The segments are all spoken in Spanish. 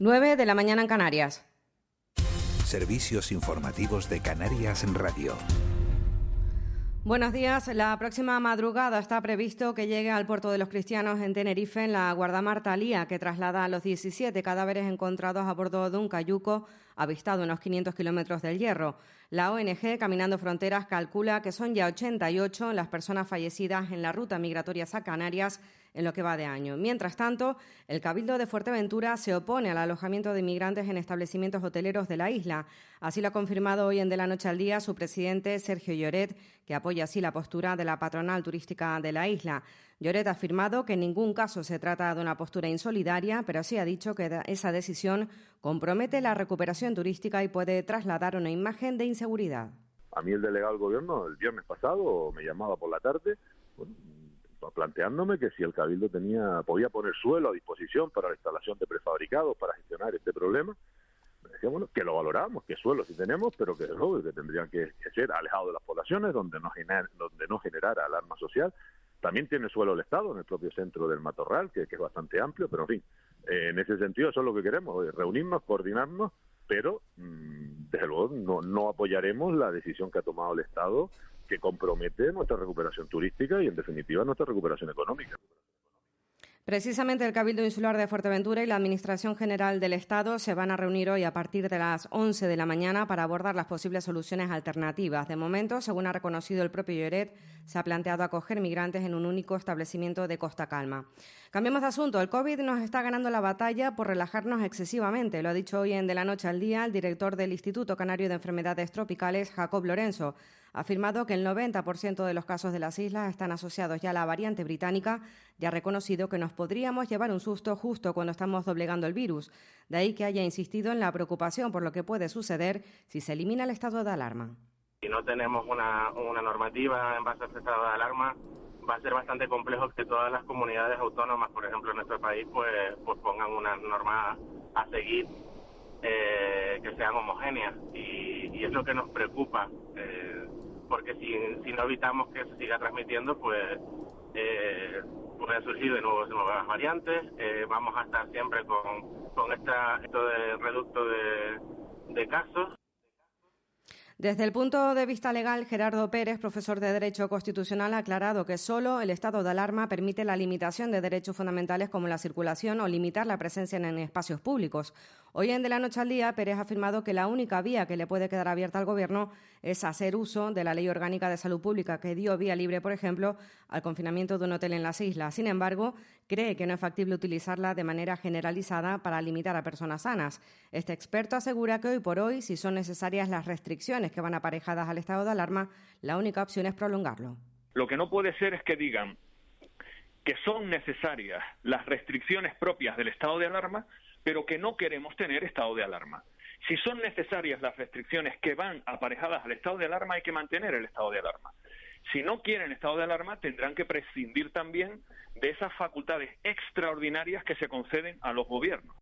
9 de la mañana en Canarias. Servicios informativos de Canarias en Radio. Buenos días. La próxima madrugada está previsto que llegue al puerto de los cristianos en Tenerife en la guardamar Talía, que traslada a los 17 cadáveres encontrados a bordo de un cayuco avistado unos 500 kilómetros del Hierro. La ONG Caminando Fronteras calcula que son ya 88 las personas fallecidas en la ruta migratoria a Canarias en lo que va de año. Mientras tanto, el Cabildo de Fuerteventura se opone al alojamiento de inmigrantes en establecimientos hoteleros de la isla. Así lo ha confirmado hoy en De la Noche al Día su presidente Sergio Lloret, que apoya así la postura de la patronal turística de la isla. Lloret ha afirmado que en ningún caso se trata de una postura insolidaria, pero sí ha dicho que esa decisión compromete la recuperación turística y puede trasladar una imagen de inseguridad. A mí el delegado del gobierno el viernes pasado me llamaba por la tarde planteándome que si el Cabildo tenía podía poner suelo a disposición para la instalación de prefabricados para gestionar este problema, bueno, que lo valoramos, que suelo sí tenemos, pero que, que tendrían que, ser alejados de las poblaciones, donde no, donde no generara alarma social. También tiene suelo el Estado en el propio centro del Matorral, que, es bastante amplio, pero en fin, eh, en ese sentido eso es lo que queremos, reunirnos, coordinarnos, pero mm, desde luego no, no apoyaremos la decisión que ha tomado el Estado que compromete nuestra recuperación turística y, en definitiva, nuestra recuperación económica. Precisamente el Cabildo Insular de Fuerteventura y la Administración General del Estado se van a reunir hoy a partir de las 11 de la mañana para abordar las posibles soluciones alternativas. De momento, según ha reconocido el propio Lloret, se ha planteado acoger migrantes en un único establecimiento de Costa Calma. Cambiemos de asunto. El COVID nos está ganando la batalla por relajarnos excesivamente. Lo ha dicho hoy en De la Noche al Día el director del Instituto Canario de Enfermedades Tropicales, Jacob Lorenzo ha afirmado que el 90% de los casos de las islas están asociados ya a la variante británica y ha reconocido que nos podríamos llevar un susto justo cuando estamos doblegando el virus. De ahí que haya insistido en la preocupación por lo que puede suceder si se elimina el estado de alarma. Si no tenemos una, normativa en base a ese estado de alarma, va a ser bastante complejo que todas las comunidades autónomas, por ejemplo en nuestro país, pues, pues pongan una norma a seguir eh, que sean homogéneas y, es lo que nos preocupa. Eh, porque si, no evitamos que se siga transmitiendo, pues eh, pueden surgir de nuevo nuevas variantes. Eh, vamos a estar siempre con, con esta, esto de reducto de, de casos. Desde el punto de vista legal, Gerardo Pérez, profesor de Derecho Constitucional, ha aclarado que solo el estado de alarma permite la limitación de derechos fundamentales como la circulación o limitar la presencia en espacios públicos. Hoy en De la Noche al Día, Pérez ha afirmado que la única vía que le puede quedar abierta al Gobierno es hacer uso de la Ley Orgánica de Salud Pública que dio vía libre, por ejemplo, al confinamiento de un hotel en las islas. Sin embargo, cree que no es factible utilizarla de manera generalizada para limitar a personas sanas. Este experto asegura que hoy por hoy, si son necesarias las restricciones que van aparejadas al estado de alarma, la única opción es prolongarlo. Lo que no puede ser es que digan que son necesarias las restricciones propias del estado de alarma, pero que no queremos tener estado de alarma. Si son necesarias las restricciones que van aparejadas al estado de alarma, hay que mantener el estado de alarma. Si no quieren estado de alarma, tendrán que prescindir también de esas facultades extraordinarias que se conceden a los gobiernos.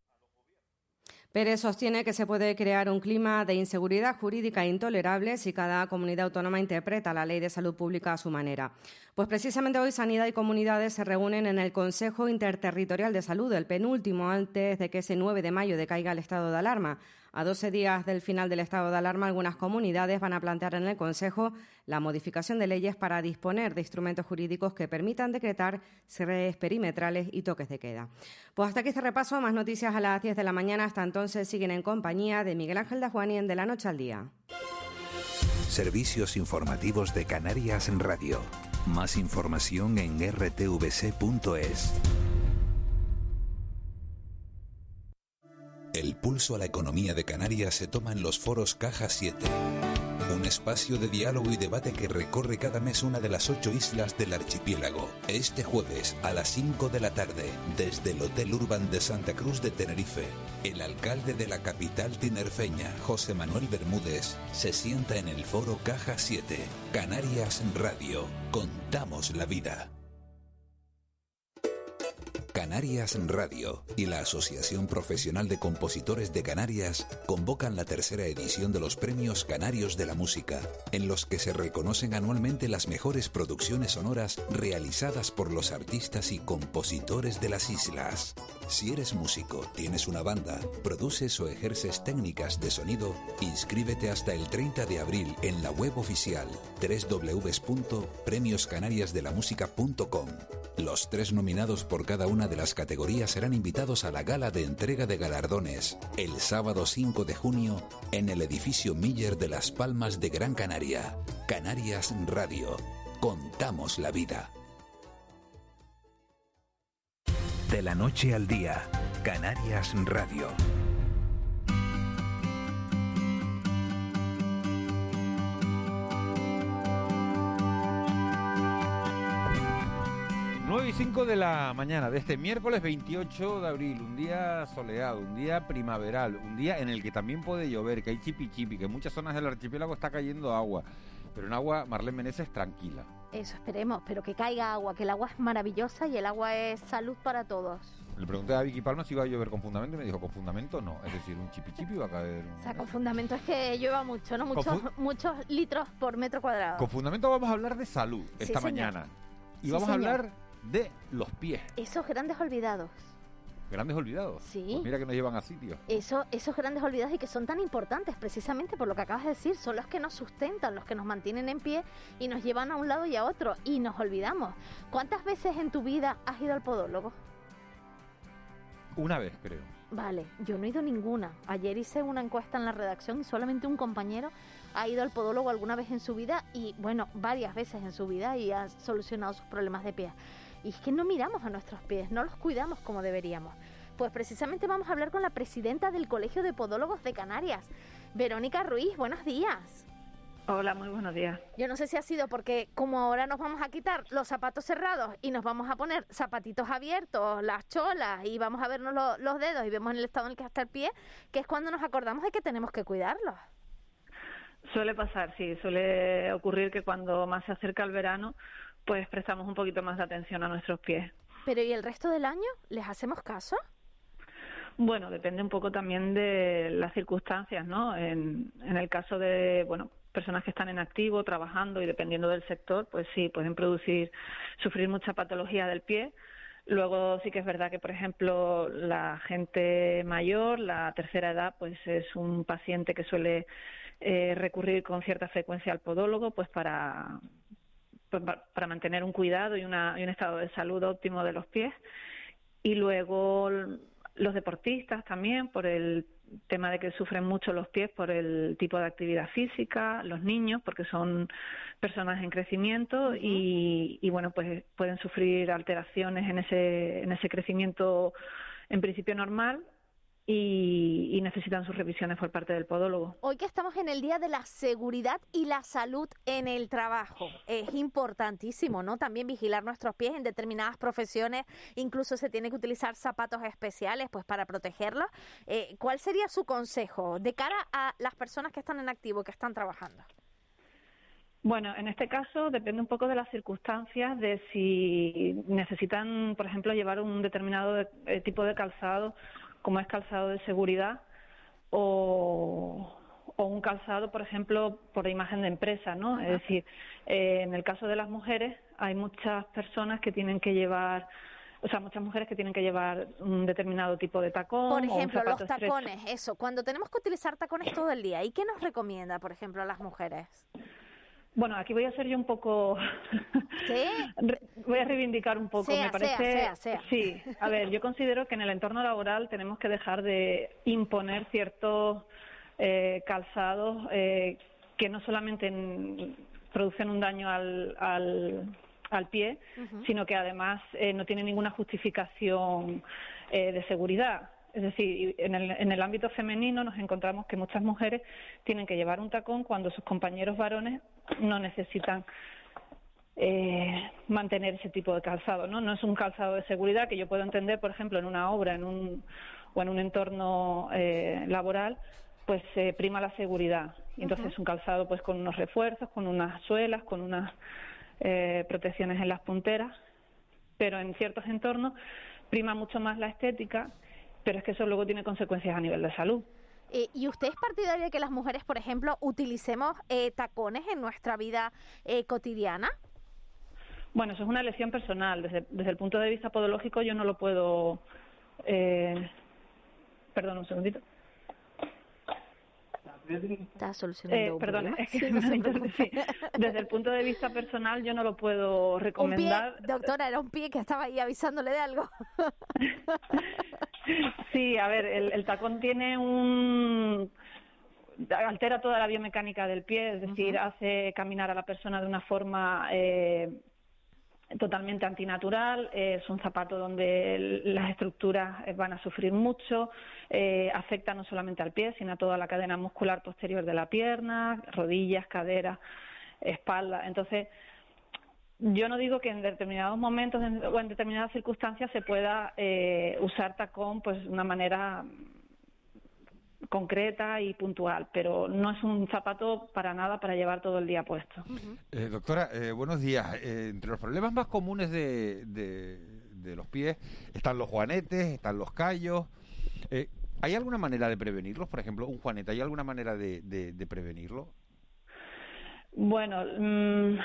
Pérez sostiene que se puede crear un clima de inseguridad jurídica intolerable si cada comunidad autónoma interpreta la ley de salud pública a su manera. Pues precisamente hoy Sanidad y Comunidades se reúnen en el Consejo Interterritorial de Salud, el penúltimo antes de que ese 9 de mayo decaiga el estado de alarma. A 12 días del final del estado de alarma, algunas comunidades van a plantear en el Consejo la modificación de leyes para disponer de instrumentos jurídicos que permitan decretar cierres perimetrales y toques de queda. Pues hasta aquí este repaso. Más noticias a las 10 de la mañana. Hasta entonces siguen en compañía de Miguel Ángel Dajuani en De la Noche al Día. Servicios informativos de Canarias en Radio. Más información en rtvc.es. El pulso a la economía de Canarias se toma en los foros Caja 7. Un espacio de diálogo y debate que recorre cada mes una de las ocho islas del archipiélago. Este jueves a las 5 de la tarde, desde el Hotel Urban de Santa Cruz de Tenerife, el alcalde de la capital tinerfeña, José Manuel Bermúdez, se sienta en el foro Caja 7. Canarias Radio. Contamos la vida. Canarias Radio y la Asociación Profesional de Compositores de Canarias convocan la tercera edición de los Premios Canarios de la Música, en los que se reconocen anualmente las mejores producciones sonoras realizadas por los artistas y compositores de las islas. Si eres músico, tienes una banda, produces o ejerces técnicas de sonido, inscríbete hasta el 30 de abril en la web oficial www.premioscanariasdelamusica.com. Los tres nominados por cada una de las categorías serán invitados a la gala de entrega de galardones el sábado 5 de junio en el edificio Miller de Las Palmas de Gran Canaria. Canarias Radio. Contamos la vida. De la noche al día, Canarias Radio. 9 y 5 de la mañana de este miércoles 28 de abril, un día soleado, un día primaveral, un día en el que también puede llover, que hay chipi chipi, que en muchas zonas del archipiélago está cayendo agua, pero en agua Marlene Meneses tranquila. Eso esperemos, pero que caiga agua, que el agua es maravillosa y el agua es salud para todos. Le pregunté a Vicky Palma si iba a llover con fundamento y me dijo, con fundamento no. Es decir, un chipi chipi va a caer. O sea, con fundamento es que llueva mucho, ¿no? Muchos, muchos litros por metro cuadrado. Con fundamento vamos a hablar de salud esta mañana. Y vamos a hablar de los pies. Esos grandes olvidados. Grandes olvidados. Sí. Pues mira que nos llevan a sitios. Eso, esos grandes olvidados y que son tan importantes precisamente por lo que acabas de decir, son los que nos sustentan, los que nos mantienen en pie y nos llevan a un lado y a otro y nos olvidamos. ¿Cuántas veces en tu vida has ido al podólogo? Una vez, creo. Vale, yo no he ido ninguna. Ayer hice una encuesta en la redacción y solamente un compañero ha ido al podólogo alguna vez en su vida y, bueno, varias veces en su vida y ha solucionado sus problemas de pie. Y es que no miramos a nuestros pies, no los cuidamos como deberíamos. Pues precisamente vamos a hablar con la presidenta del Colegio de Podólogos de Canarias, Verónica Ruiz. Buenos días. Hola, muy buenos días. Yo no sé si ha sido porque como ahora nos vamos a quitar los zapatos cerrados y nos vamos a poner zapatitos abiertos, las cholas y vamos a vernos los dedos y vemos en el estado en el que está el pie, que es cuando nos acordamos de que tenemos que cuidarlos. Suele pasar, sí, suele ocurrir que cuando más se acerca el verano, pues prestamos un poquito más de atención a nuestros pies. Pero ¿y el resto del año? ¿Les hacemos caso? Bueno, depende un poco también de las circunstancias, ¿no? En, en el caso de, bueno, personas que están en activo, trabajando y dependiendo del sector, pues sí, pueden producir, sufrir mucha patología del pie. Luego sí que es verdad que, por ejemplo, la gente mayor, la tercera edad, pues es un paciente que suele eh, recurrir con cierta frecuencia al podólogo, pues para, para mantener un cuidado y, una, y un estado de salud óptimo de los pies. Y luego los deportistas también, por el tema de que sufren mucho los pies por el tipo de actividad física, los niños, porque son personas en crecimiento y, y, bueno, pues pueden sufrir alteraciones en ese, en ese crecimiento en principio normal y, necesitan sus revisiones por parte del podólogo. Hoy que estamos en el Día de la Seguridad y la Salud en el Trabajo, es importantísimo, ¿no? También vigilar nuestros pies en determinadas profesiones, incluso se tiene que utilizar zapatos especiales pues para protegerlos. Eh, ¿Cuál sería su consejo de cara a las personas que están en activo, que están trabajando? Bueno, en este caso depende un poco de las circunstancias, de si necesitan, por ejemplo, llevar un determinado eh, tipo de calzado como es calzado de seguridad o, un calzado, por ejemplo, por imagen de empresa, ¿no? Es decir, eh, en el caso de las mujeres hay muchas personas que tienen que llevar o sea, muchas mujeres que tienen que llevar un determinado tipo de tacón. Por ejemplo, los tacones, eso. Cuando tenemos que utilizar tacones todo el día, ¿y qué nos recomienda, por ejemplo, a las mujeres? Bueno, aquí voy a ser yo un poco. ¿Qué? voy a reivindicar un poco. me parece. Sea, sea, Sí, a ver, yo considero que en el entorno laboral tenemos que dejar de imponer ciertos eh, calzados eh, que no solamente producen un daño al, al, pie, sino que además eh, no tienen ninguna justificación de seguridad. Es decir, en el, en el ámbito femenino nos encontramos que muchas mujeres tienen que llevar un tacón cuando sus compañeros varones no necesitan eh, mantener ese tipo de calzado, ¿no? No es un calzado de seguridad que yo puedo entender, por ejemplo, en una obra, en un o en un entorno eh, laboral, pues se prima la seguridad. Y entonces es un calzado, pues con unos refuerzos, con unas suelas, con unas eh, protecciones en las punteras, pero en ciertos entornos prima mucho más la estética, pero es que eso luego tiene consecuencias a nivel de salud. Eh, ¿Y usted es partidaria de que las mujeres, por ejemplo, utilicemos eh, tacones en nuestra vida eh, cotidiana? Bueno, eso es una elección personal. Desde, desde el punto de vista podológico yo no lo puedo... Eh, perdón, un segundito. Está solucionando Eh, es que Sí, no sí. desde el punto de vista personal yo no lo puedo Un pie, recomendar. doctora, era un pie que estaba ahí avisándole de algo. Sí, a ver, el, el tacón tiene un altera toda la biomecánica del pie, es decir, hace caminar a la persona de una forma eh, totalmente antinatural. es un zapato donde las estructuras eh, van a sufrir mucho. eh, afecta no solamente al pie, sino a toda la cadena muscular posterior de la pierna, rodillas, caderas, espalda. Entonces, yo no digo que en determinados momentos en- o en determinadas circunstancias se pueda eh, usar tacón pues de una manera concreta y puntual, pero no es un zapato para nada para llevar todo el día puesto. Eh, doctora, eh, buenos días. Eh, entre los problemas más comunes de, de- de los pies están los juanetes, están los callos. Eh, ¿Hay alguna manera de prevenirlos? Por ejemplo, un juanete, ¿hay alguna manera de, prevenirlo? Bueno, mm,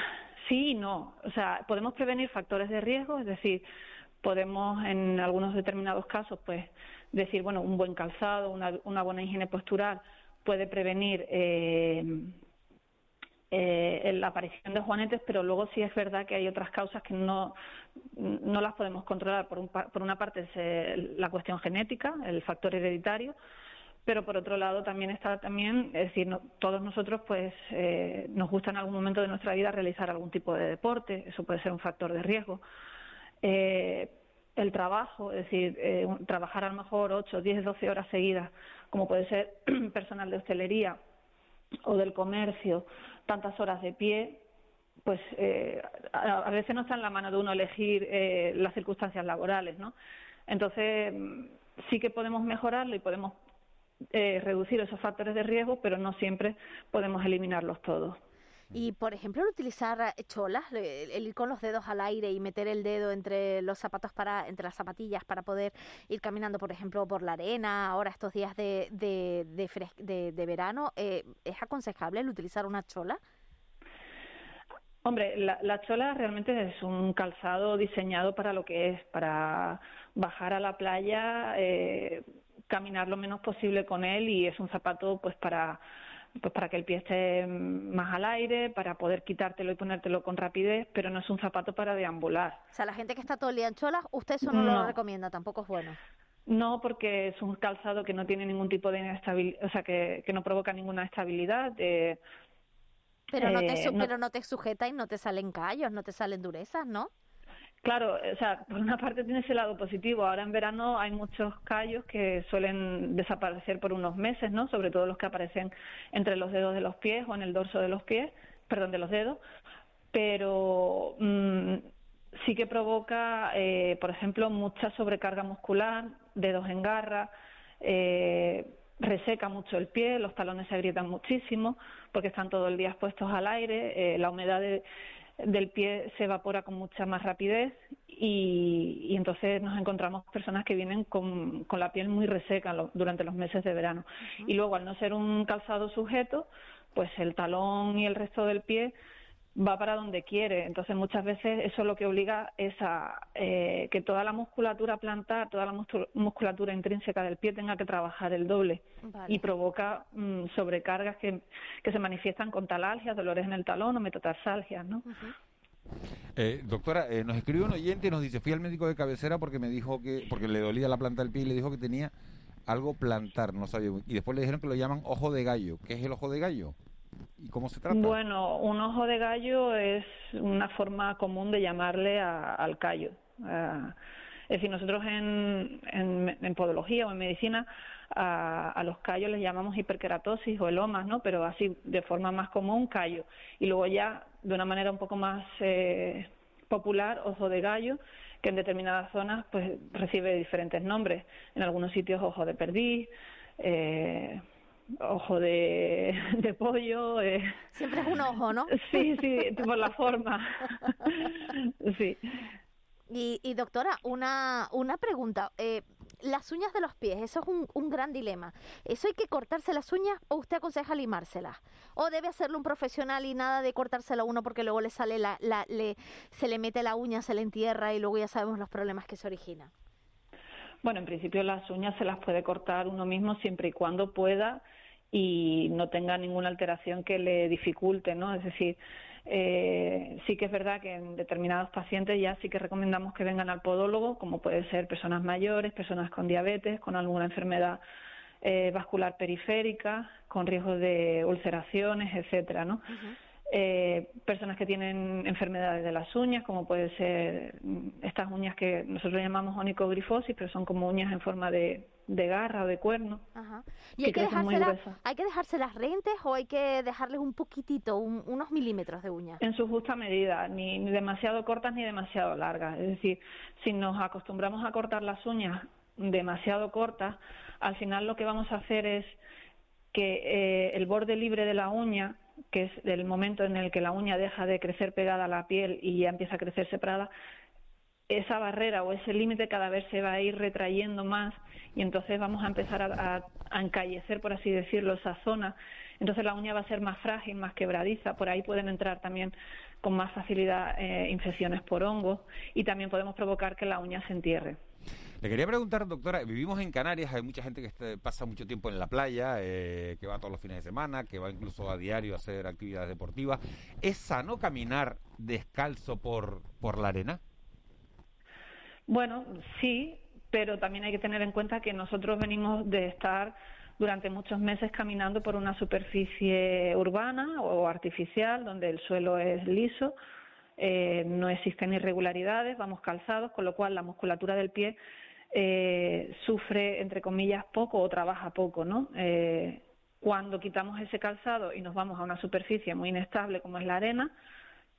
sí y no. O sea, podemos prevenir factores de riesgo, es decir, podemos en algunos determinados casos, pues, decir, bueno, un buen calzado, una, una buena higiene postural puede prevenir eh, eh, la aparición de juanetes, pero luego sí es verdad que hay otras causas que no, no las podemos controlar. Por, un por una parte es eh, la cuestión genética, el factor hereditario, pero por otro lado también está también, decir, no- todos nosotros pues eh, nos gusta en algún momento de nuestra vida realizar algún tipo de deporte, eso puede ser un factor de riesgo. Eh, el trabajo, es decir, eh, trabajar a lo mejor 8, 10, 12 horas seguidas, como puede ser personal de hostelería o del comercio, tantas horas de pie, pues eh, a, a veces no está en la mano de uno elegir eh, las circunstancias laborales, ¿no? Entonces, mm, sí que podemos mejorarlo y podemos eh, reducir esos factores de riesgo, pero no siempre podemos eliminarlos todos. Y, por ejemplo, el utilizar cholas, el, el ir con los dedos al aire y meter el dedo entre los zapatos para, entre las zapatillas para poder ir caminando, por ejemplo, por la arena, ahora estos días de, de, de, fres- de- de verano, eh, ¿es aconsejable el utilizar una chola? Hombre, la, la chola realmente es un calzado diseñado para lo que es, para bajar a la playa, eh, caminar lo menos posible con él y es un zapato pues para pues para que el pie esté más al aire, para poder quitártelo y ponértelo con rapidez, pero no es un zapato para deambular. O sea, la gente que está todo el día en cholas, usted eso no, lo recomienda, tampoco es bueno. No, porque es un calzado que no tiene ningún tipo de inestabilidad, o sea, que, que no provoca ninguna estabilidad. eh, Pero no, te, Eh, no- pero no te sujeta y no te salen callos, no te salen durezas, ¿no? Claro, o sea, por una parte tiene ese lado positivo. Ahora en verano hay muchos callos que suelen desaparecer por unos meses, ¿no? Sobre todo los que aparecen entre los dedos de los pies o en el dorso de los pies, perdón, de los dedos. Pero mm, sí que provoca, eh, por ejemplo, mucha sobrecarga muscular, dedos en garra, eh, reseca mucho el pie, los talones se agrietan muchísimo porque están todo el día expuestos al aire, eh, la humedad de- del pie se evapora con mucha más rapidez y, y entonces nos encontramos personas que vienen con, con la piel muy reseca lo- durante los meses de verano. Y luego, al no ser un calzado sujeto, pues el talón y el resto del pie va para donde quiere. Entonces, muchas veces eso lo que obliga es a eh, que toda la musculatura plantar, toda la muscu- musculatura intrínseca del pie tenga que trabajar el doble Vale. y provoca mm, sobrecargas que, que se manifiestan con talalgias, dolores en el talón o metatarsalgias, ¿no? Eh, doctora, eh, nos escribe un oyente y nos dice, fui al médico de cabecera porque me dijo que, porque le dolía la planta del pie y le dijo que tenía algo plantar, no sabía. Y después le dijeron que lo llaman ojo de gallo. ¿Qué es el ojo de gallo? ¿Y cómo se trata? Bueno, un ojo de gallo es una forma común de llamarle a- al callo. Ah, es decir, nosotros en, en, en podología o en medicina a, a los callos les llamamos hiperkeratosis o elomas, ¿no? Pero así de forma más común, callo. Y luego ya de una manera un poco más eh, popular, ojo de gallo, que en determinadas zonas pues recibe diferentes nombres. En algunos sitios ojo de perdiz, eh, ojo de, de pollo. eh. Siempre es un ojo, ¿no? Sí, sí, por la forma. Sí. Y, y doctora, una, una pregunta. Eh, las uñas de los pies, eso es un, un, gran dilema. ¿Eso hay que cortarse las uñas o usted aconseja limárselas? ¿O debe hacerlo un profesional y nada de cortárselo a uno porque luego le sale la, la, le, se le mete la uña, se le entierra y luego ya sabemos los problemas que se originan? Bueno, en principio las uñas se las puede cortar uno mismo siempre y cuando pueda y no tenga ninguna alteración que le dificulte, ¿no? Es decir, eh, sí que es verdad que en determinados pacientes ya sí que recomendamos que vengan al podólogo, como puede ser personas mayores, personas con diabetes, con alguna enfermedad eh, vascular periférica, con riesgo de ulceraciones, etcétera, ¿no? Eh, personas que tienen enfermedades de las uñas, como puede ser mm, estas uñas que nosotros llamamos onicogrifosis, pero son como uñas en forma de, de garra o de cuerno. Ajá. ¿Y hay que, dejárselas, hay que dejárselas rentes o hay que dejarles un poquitito, unos milímetros de uña? En su justa medida, ni, ni demasiado cortas ni demasiado largas. Es decir, si nos acostumbramos a cortar las uñas demasiado cortas, al final lo que vamos a hacer es que eh, el borde libre de la uña que es el momento en el que la uña deja de crecer pegada a la piel y ya empieza a crecer separada, esa barrera o ese límite cada vez se va a ir retrayendo más y entonces vamos a empezar a, encallecer, por así decirlo, esa zona. Entonces la uña va a ser más frágil, más quebradiza. Por ahí pueden entrar también con más facilidad eh, infecciones por hongos y también podemos provocar que la uña se entierre. Le quería preguntar, doctora, vivimos en Canarias, hay mucha gente que este, pasa mucho tiempo en la playa, eh, que va todos los fines de semana, que va incluso a diario a hacer actividades deportivas. ¿Es sano caminar descalzo por, por la arena? Bueno, sí, pero también hay que tener en cuenta que nosotros venimos de estar durante muchos meses caminando por una superficie urbana o artificial, donde el suelo es liso, eh, no existen irregularidades, vamos calzados, con lo cual la musculatura del pie eh, sufre, entre comillas, poco o trabaja poco, ¿no? Eh, cuando quitamos ese calzado y nos vamos a una superficie muy inestable como es la arena,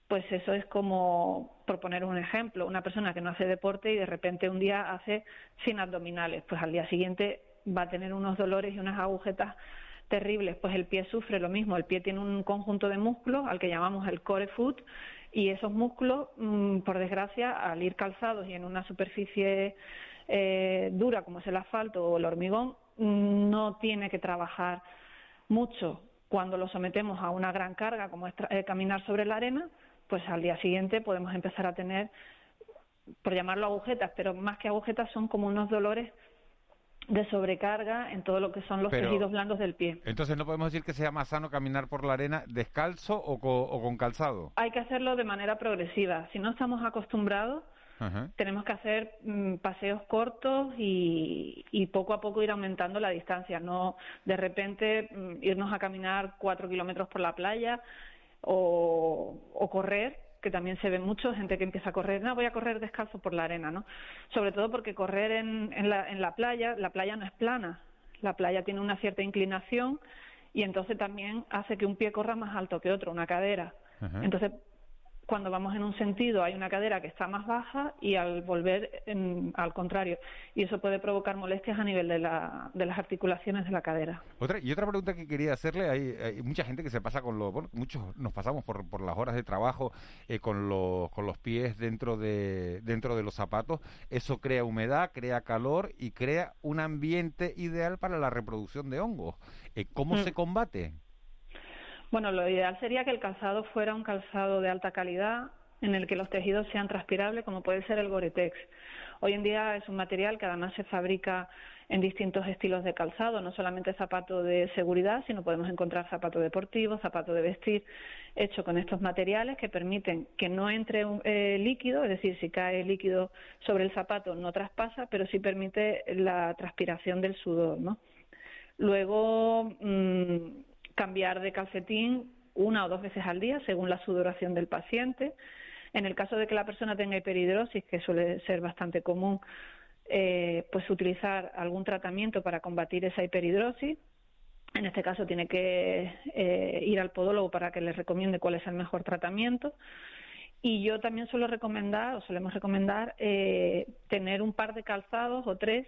pues eso es como, por poner un ejemplo, una persona que no hace deporte y de repente un día hace sin abdominales, pues al día siguiente va a tener unos dolores y unas agujetas terribles, pues el pie sufre lo mismo, el pie tiene un conjunto de músculos al que llamamos el core foot y esos músculos, mm, por desgracia, al ir calzados y en una superficie eh, dura como es el asfalto o el hormigón, no tiene que trabajar mucho. Cuando lo sometemos a una gran carga, como es eh, caminar sobre la arena, pues al día siguiente podemos empezar a tener, por llamarlo agujetas, pero más que agujetas son como unos dolores de sobrecarga en todo lo que son los tejidos blandos del pie. Entonces, ¿no podemos decir que sea más sano caminar por la arena descalzo o, o con calzado? Hay que hacerlo de manera progresiva. Si no estamos acostumbrados, tenemos que hacer mm, paseos cortos y, y, poco a poco ir aumentando la distancia, no de repente mm, irnos a caminar cuatro kilómetros por la playa o, o correr que también se ve mucho, gente que empieza a correr, no, voy a correr descalzo por la arena, ¿no? Sobre todo porque correr en, en, la, en la playa, la playa no es plana, la playa tiene una cierta inclinación y entonces también hace que un pie corra más alto que otro, una cadera. Entonces, cuando vamos en un sentido hay una cadera que está más baja y al volver en, al contrario. Y eso puede provocar molestias a nivel de, la, de las articulaciones de la cadera. Otra, y otra pregunta que quería hacerle, hay, hay mucha gente que se pasa con los, bueno, muchos nos pasamos por, por las horas de trabajo eh, con, los, con los pies dentro de, dentro de los zapatos. Eso crea humedad, crea calor y crea un ambiente ideal para la reproducción de hongos. Eh, ¿Cómo mm. se combate? Bueno, lo ideal sería que el calzado fuera un calzado de alta calidad, en el que los tejidos sean transpirables, como puede ser el Gore-Tex. Hoy en día es un material que además se fabrica en distintos estilos de calzado, no solamente zapato de seguridad, sino podemos encontrar zapato deportivo, zapato de vestir, hecho con estos materiales que permiten que no entre eh, líquido, es decir, si cae líquido sobre el zapato no traspasa, pero sí permite la transpiración del sudor, ¿no? Luego, mmm, cambiar de calcetín una o dos veces al día según la sudoración del paciente. En el caso de que la persona tenga hiperhidrosis, que suele ser bastante común, eh, pues utilizar algún tratamiento para combatir esa hiperhidrosis. En este caso tiene que eh, ir al podólogo para que le recomiende cuál es el mejor tratamiento. Y yo también suelo recomendar, o solemos recomendar, eh, tener un par de calzados o tres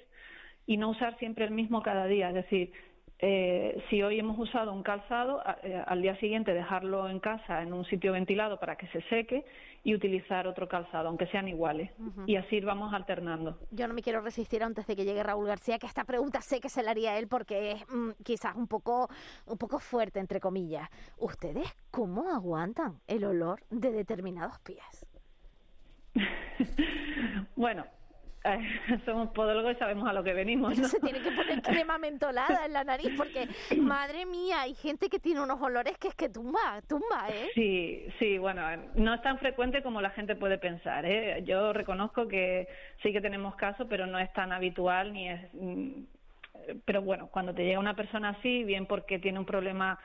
y no usar siempre el mismo cada día. Es decir, eh, si hoy hemos usado un calzado, eh, al día siguiente dejarlo en casa en un sitio ventilado para que se seque y utilizar otro calzado, aunque sean iguales. Y así vamos alternando. Yo no me quiero resistir antes de que llegue Raúl García, que esta pregunta sé que se la haría él porque es mm, quizás un poco, un poco fuerte, entre comillas. ¿Ustedes cómo aguantan el olor de determinados pies? bueno, somos podólogos y sabemos a lo que venimos. ¿no? Se tiene que poner crema mentolada en la nariz porque, madre mía, hay gente que tiene unos olores que es que tumba, tumba, ¿eh? Sí, sí, bueno, no es tan frecuente como la gente puede pensar, ¿eh? Yo reconozco que sí que tenemos casos, pero no es tan habitual ni es... Mm, pero bueno, cuando te llega una persona así, bien porque tiene un problema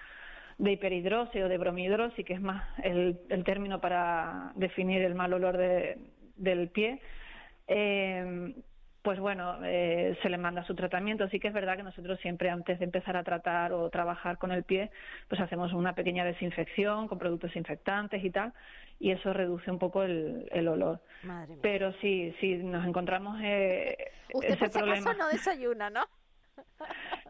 de hiperhidrosis o de bromidrosis, que es más el, el término para definir el mal olor de, del pie, eh, pues bueno, eh, se le manda su tratamiento. Sí que es verdad que nosotros siempre antes de empezar a tratar o trabajar con el pie, pues hacemos una pequeña desinfección con productos infectantes y tal, y eso reduce un poco el, el olor. Pero sí, sí, nos encontramos eh, Usted ese por si problema. acaso no desayuna, ¿no?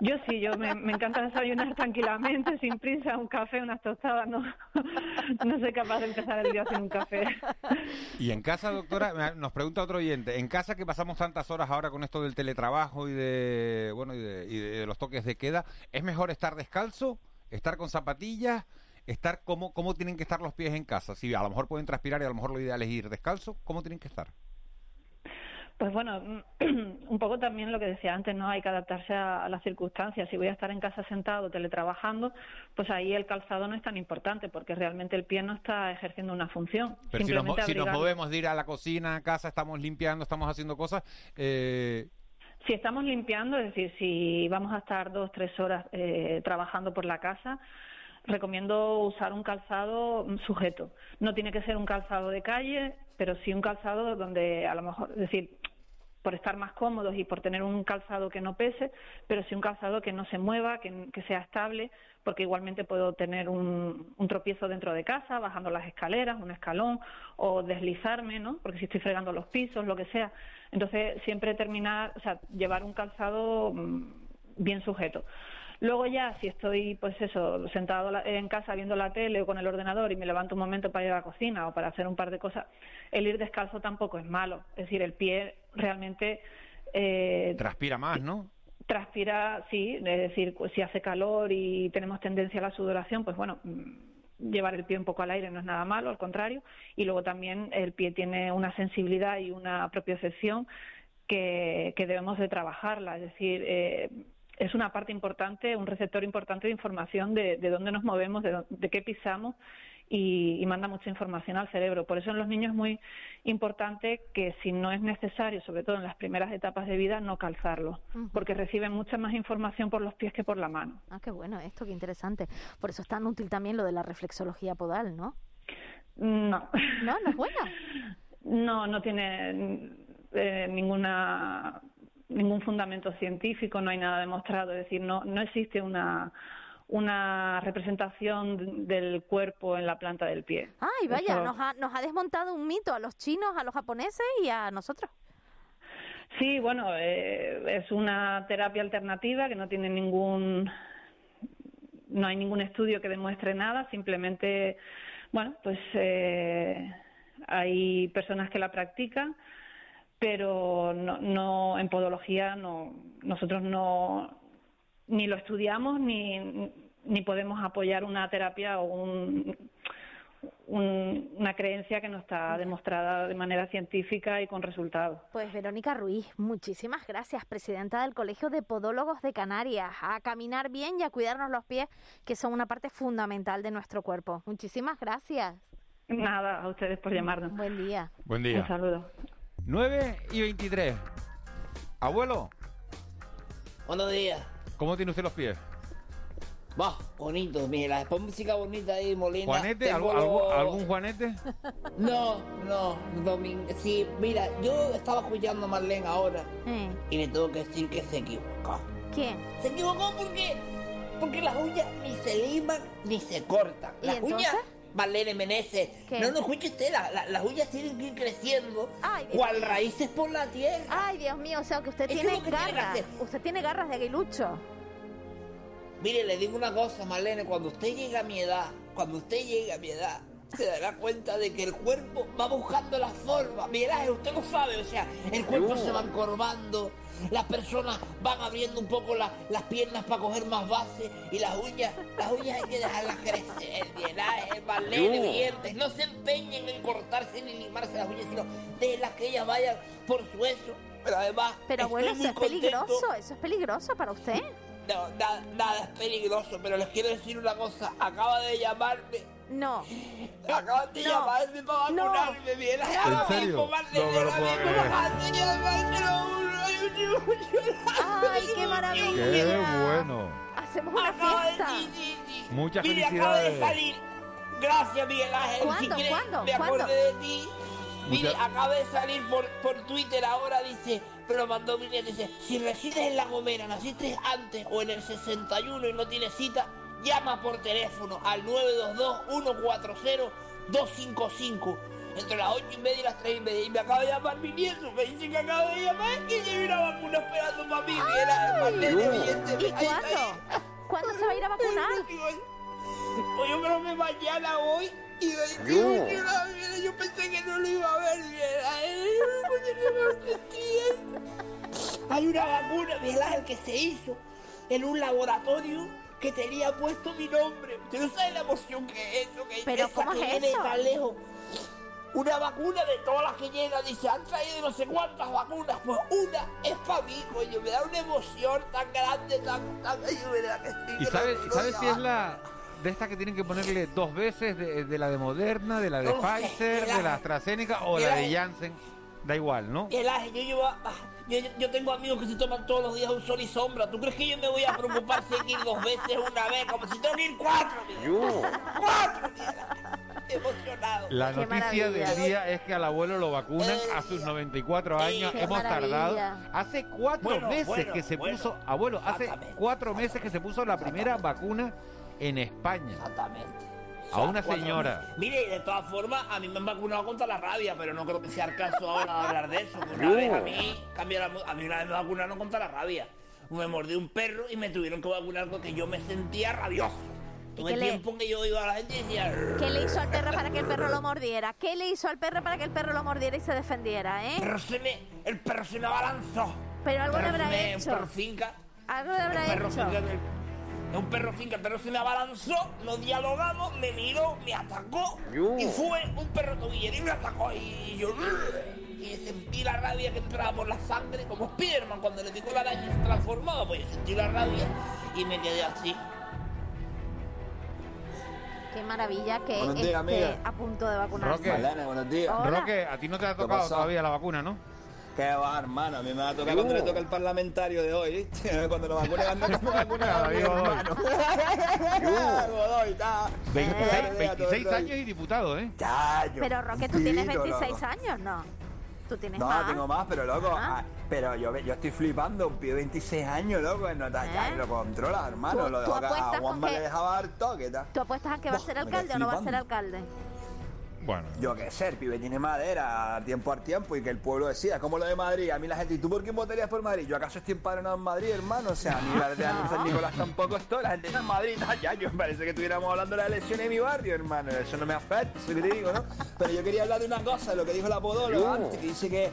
Yo sí, yo me, me encanta desayunar tranquilamente, sin prisa, un café, unas tostadas, no, no soy capaz de empezar el día sin un café. Y en casa, doctora, nos pregunta otro oyente, en casa que pasamos tantas horas ahora con esto del teletrabajo y de, bueno, y de, y de los toques de queda, ¿es mejor estar descalzo, estar con zapatillas, estar cómo, cómo tienen que estar los pies en casa? Si a lo mejor pueden transpirar y a lo mejor lo ideal es ir descalzo, ¿cómo tienen que estar? Pues bueno, un poco también lo que decía antes, ¿no? Hay que adaptarse a, las circunstancias. Si voy a estar en casa sentado, teletrabajando, pues ahí el calzado no es tan importante porque realmente el pie no está ejerciendo una función. Pero si nos, si movemos de ir a la cocina, a casa, estamos limpiando, estamos haciendo cosas, eh, Si estamos limpiando, es decir, si vamos a estar dos, tres horas eh, trabajando por la casa, recomiendo usar un calzado mm, sujeto. No tiene que ser un calzado de calle, pero sí un calzado donde a lo mejor, es decir, por estar más cómodos y por tener un calzado que no pese, pero sí un calzado que no se mueva, que, sea estable, porque igualmente puedo tener un, un tropiezo dentro de casa, bajando las escaleras, un escalón, o deslizarme, ¿no? Porque si estoy fregando los pisos, lo que sea. Entonces, siempre terminar, o sea, llevar un calzado mm, bien sujeto. Luego ya, si estoy, pues eso, sentado en casa viendo la tele o con el ordenador y me levanto un momento para ir a la cocina o para hacer un par de cosas, el ir descalzo tampoco es malo. Es decir, el pie realmente eh, transpira más, ¿no? transpira, sí, es decir, pues, si hace calor y tenemos tendencia a la sudoración, pues bueno, mm, llevar el pie un poco al aire no es nada malo, al contrario, y luego también el pie tiene una sensibilidad y una propiocepción que, que debemos de trabajarla, es decir, eh, es una parte importante, un receptor importante de información de, de dónde nos movemos, de, de qué pisamos y, y manda mucha información al cerebro. Por eso en los niños es muy importante que si no es necesario, sobre todo en las primeras etapas de vida, no calzarlo, porque reciben mucha más información por los pies que por la mano. Ah, qué bueno esto, qué interesante. Por eso es tan útil también lo de la reflexología podal, ¿no? No. No, no es buena. No, no tiene eh, ninguna ningún fundamento científico, no hay nada demostrado, es decir, no no existe una una representación del cuerpo en la planta del pie. Ay, vaya, Eso- nos ha, nos ha desmontado un mito a los chinos, a los japoneses y a nosotros. Sí, bueno, eh, es una terapia alternativa que no tiene ningún, no hay ningún estudio que demuestre nada, simplemente, bueno, pues eh, hay personas que la practican, pero no, no en podología no, nosotros no ni lo estudiamos ni ni podemos apoyar una terapia o un, un- una creencia que no está demostrada de manera científica y con resultados. Pues Verónica Ruiz, muchísimas gracias, presidenta del Colegio de Podólogos de Canarias. A caminar bien y a cuidarnos los pies, que son una parte fundamental de nuestro cuerpo. Muchísimas gracias. Nada, a ustedes por llamarnos. Buen día. Buen día. Un saludo. 9 y 23. Abuelo, Buenos días. ¿Cómo tiene usted los pies? Va, bonito, mira, pon música bonita ahí, Molina. ¿Juanete? ¿Algún, algún- los- algún Juanete? No, no, Domingo. Sí, mira, yo estaba escuchando a Marlene ahora Eh, y le tengo que decir que se equivocó. ¿Quién? Se equivocó porque, porque las uñas ni se liman ni se cortan. ¿Y Las entonces? uñas, Marlene Meneses, ¿Qué? no, no escuche usted, la- la- las uñas tienen que ir creciendo Ay, cual raíces por la tierra. Ay, Dios mío, o sea que usted Eso tiene que garras. Usted tiene garras de aguilucho. Mire, le digo una cosa, Marlene, cuando usted llegue a mi edad, cuando usted llegue a mi edad, se dará cuenta de que el cuerpo va buscando la forma. Mira, usted lo sabe, o sea, el cuerpo se va encorvando, las personas van abriendo un poco la- las piernas para coger más base y las uñas, las uñas hay que dejarlas crecer, Miguel Marlene, Yo. dientes. No se empeñen en cortarse ni limarse las uñas, sino déjenlas que ellas vayan por su eso. Pero además, Pero estoy bueno, eso muy es contento. peligroso, eso es peligroso para usted. No, na- nada es peligroso, pero les quiero decir una cosa. Acaba de llamarme. No. Acaban de no, llamarme para no. vacunarme. Bien, ¿En ahora serio? mismo, Marlene, No me lo ahora puedo mismo ay, qué maravilla. Qué bueno. Hacemos una Acaba de- fiesta. sí, sí, sí. Muchas Mire, acaba de salir. Gracias, Miguel Ángel. Si ¿Cuándo? quieres, ¿Cuándo? Me ¿Cuándo? de ti. Mire, Mucha- acaba de salir por, por Twitter ahora, dice, me lo mandó Miguel, dice, si resides en La Gomera, naciste antes o en el 61 y no tienes cita, llama por teléfono al 922-140-255 entre las 8 y media y las 3 y media. Y me acaba de llamar mi nieto, me dice que acaba de llamar y lleve una vacuna esperando para mí, oyente, ¿Y ahí cuándo? ¿Cuándo se va a ir a vacunar? Pues yo creo que mañana voy y yo, la- mira, yo pensé que no lo iba a ver. Sentía. Hay una vacuna, Miguel Ángel, que se hizo en un laboratorio que tenía puesto mi nombre. Usted no sabe la emoción que es eso, que Pero, esa ¿cómo que es viene eso? tan lejos. Una vacuna de todas las que llegan, dice, han traído no sé cuántas vacunas, pues una es para mí, coño, me da una emoción tan grande, tan, tan, ay, de verdad que sí, ¿Y sabes sabes si es la de esta que tienen que ponerle dos veces de, de la de Moderna, de la de No sé, Pfizer, de la AstraZeneca o la de Janssen? Da igual, ¿no? El aje, yo, llevo, yo, yo- yo tengo amigos que se toman todos los días un sol y sombra. ¿Tú crees que yo me voy a preocupar si hay que ir dos veces una vez? Como si tengo que ir cuatro. mira. ¡Cuatro! mira. Emocionado. La Qué noticia maravilla. del día es que al abuelo lo vacunan a sus 94 años. Qué Hemos tardado. Hace cuatro Bueno, meses bueno, que se bueno. puso, abuelo, hace cuatro meses que se puso la primera vacuna en España. Exactamente. A una señora. meses. Mire, de todas formas, a mí me han vacunado contra la rabia, pero no creo que sea el caso ahora de hablar de eso. Una vez a mí, cambiaron, a mí una vez me vacunaron contra la rabia. Me mordió un perro y me tuvieron que vacunar porque yo me sentía rabioso. ¿Y Todo qué el le- tiempo que yo iba a la gente y decía... ¿Qué le hizo al perro para que el perro lo mordiera? ¿Qué le hizo al perro para que el perro lo mordiera y se defendiera, El eh? perro se me, el perro se me abalanzó. Pero algo le Perro habrá me- hecho. Un perro finca. Algo le Un habrá perro hecho. finca un perro finca, el perro se me abalanzó, lo dialogamos, me miró, me atacó y fue un perro tobillero y me atacó y yo y sentí la rabia que entraba por la sangre como Spiderman cuando le picó la araña y se transformaba, pues yo sentí la rabia y me quedé así. Qué maravilla que días, esté amiga. a punto de vacunarse. Roque. Malena, buenos días. Hola. Roque, a ti no te ha ¿Qué tocado todavía la vacuna, ¿no? ¿Qué va, hermano? A mí me va a tocar cuando le toca el parlamentario de hoy, ¿viste? Cuando lo vacune, cuando me vacune a mi Amigo Godoy. hermano. Godoy, está. 26, Todo el día, todo el 26 rollo. años y diputado, ¿eh? Ya, yo- Pero Roque, tú tienes Tito, 26 loco. años, ¿no? Tú tienes No, más. tengo más, pero loco. Ah. ah, pero yo, yo estoy flipando, un pibe de 26 años, loco, no ya ¿Eh? lo controla, hermano. ¿Tú- lo tú de acá, apuestas a Juanma le dejaba dar toque, tal. ¿Tú apuestas a que va a ser alcalde o no va a ser alcalde? Bueno. Yo qué sé, el pibe tiene madera, tiempo al tiempo, y que el pueblo decida, como lo de Madrid. A mí la gente, ¿y tú por quién votarías por Madrid? ¿Yo acaso estoy empadronado en Madrid, hermano? O sea, ni la de San Nicolás tampoco estoy. La gente está en Madrid, ya, yo parece que estuviéramos hablando de las elecciones de mi barrio, hermano. Eso no me afecta, eso que te digo, ¿no? Pero yo quería hablar de una cosa, de lo que dijo la podóloga antes, que dice que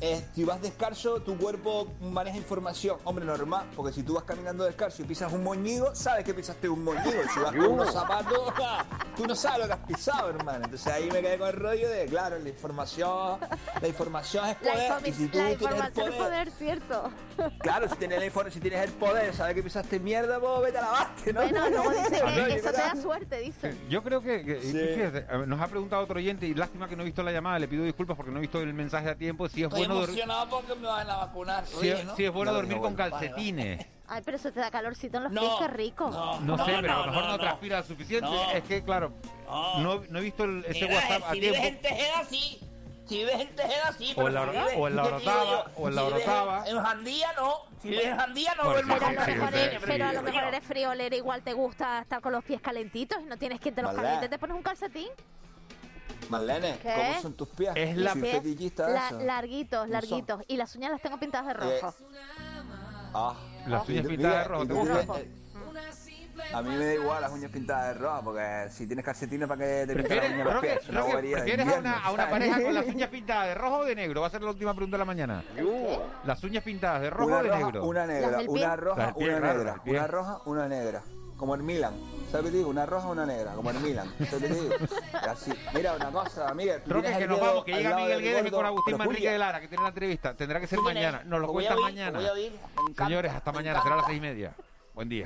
eh, si vas descalzo, tu cuerpo maneja información. Hombre, normal, porque si tú vas caminando descalzo y pisas un moñigo, sabes que pisaste un moñigo. Si vas con unos zapatos, ah, tú no sabes lo que has pisado, hermano. Entonces ahí me quedé con el rollo de, claro, la información, la información es La, poder. informi- y si tú la tienes el información es poder, poder, ¿cierto? claro, si tienes, la si tienes el poder, sabes que pisaste mierda, pues vete a lavarte, ¿no? Bueno, luego dice Rollo, que eso te da suerte, dice. Yo creo que, Sí. fíjate, nos ha preguntado otro oyente y lástima que no he visto la llamada, le pido disculpas porque no he visto el mensaje a tiempo, si es bueno dor- emocionado porque me van a vacunar. si Oye, ¿no? si es bueno No, dormir no, con vale, calcetines. Ay, pero eso te da calorcito en los No, pies, qué rico. no. No, sé, pero a lo mejor no, no. transpira suficiente. No. Es que, claro, No. no, he visto el- ese Mira, WhatsApp a si vives en tiempo. Tejeda, sí. Si vives en Tejeda, sí. O en la- si o en la o en la Si Orotava. En Jandía, no. Si vives en Jandía, no Por duermas Pero a, Sí, lo sí, mejor sí, eres, sí, pero a lo sí. mejor eres friolera, igual te gusta estar con los pies calentitos y no tienes que te los calientes, te pones un calcetín. Marlene, ¿Qué? ¿cómo son tus pies? Es la- la- eso. larguitos, larguitos. Y las uñas las tengo pintadas de Eh, rojo. Ah. Las Y uñas pintadas de rojo, ¿te tú vives- eh, A mí me da igual las uñas pintadas de rojo, porque si tienes calcetines para que te pinten las ¿Prefieres, uñas los Roque, pies, es una Roque, bobería de ¿prefieres a invierno, una, a una ¿sabes? pareja con las uñas pintadas de rojo o de negro? Va a ser la última pregunta de la mañana. Las uñas pintadas de rojo Una o de roja, negro. una negra, del pie? una roja, Las del pie, una claro, negra, del pie. una roja, una negra. Como en Milan. ¿Sabes digo? Una roja, una negra, como en Milan. ¿Sabes digo? Así. Mira una cosa, Miguel. Roque, que el nos vamos, que llega Miguel Guedes con Agustín Manrique de Lara, que tiene la entrevista. Tendrá que ser ¿Tú quién mañana. Nos lo cuentan mañana. Señores, hasta mañana. Será a las seis y media. Buen día.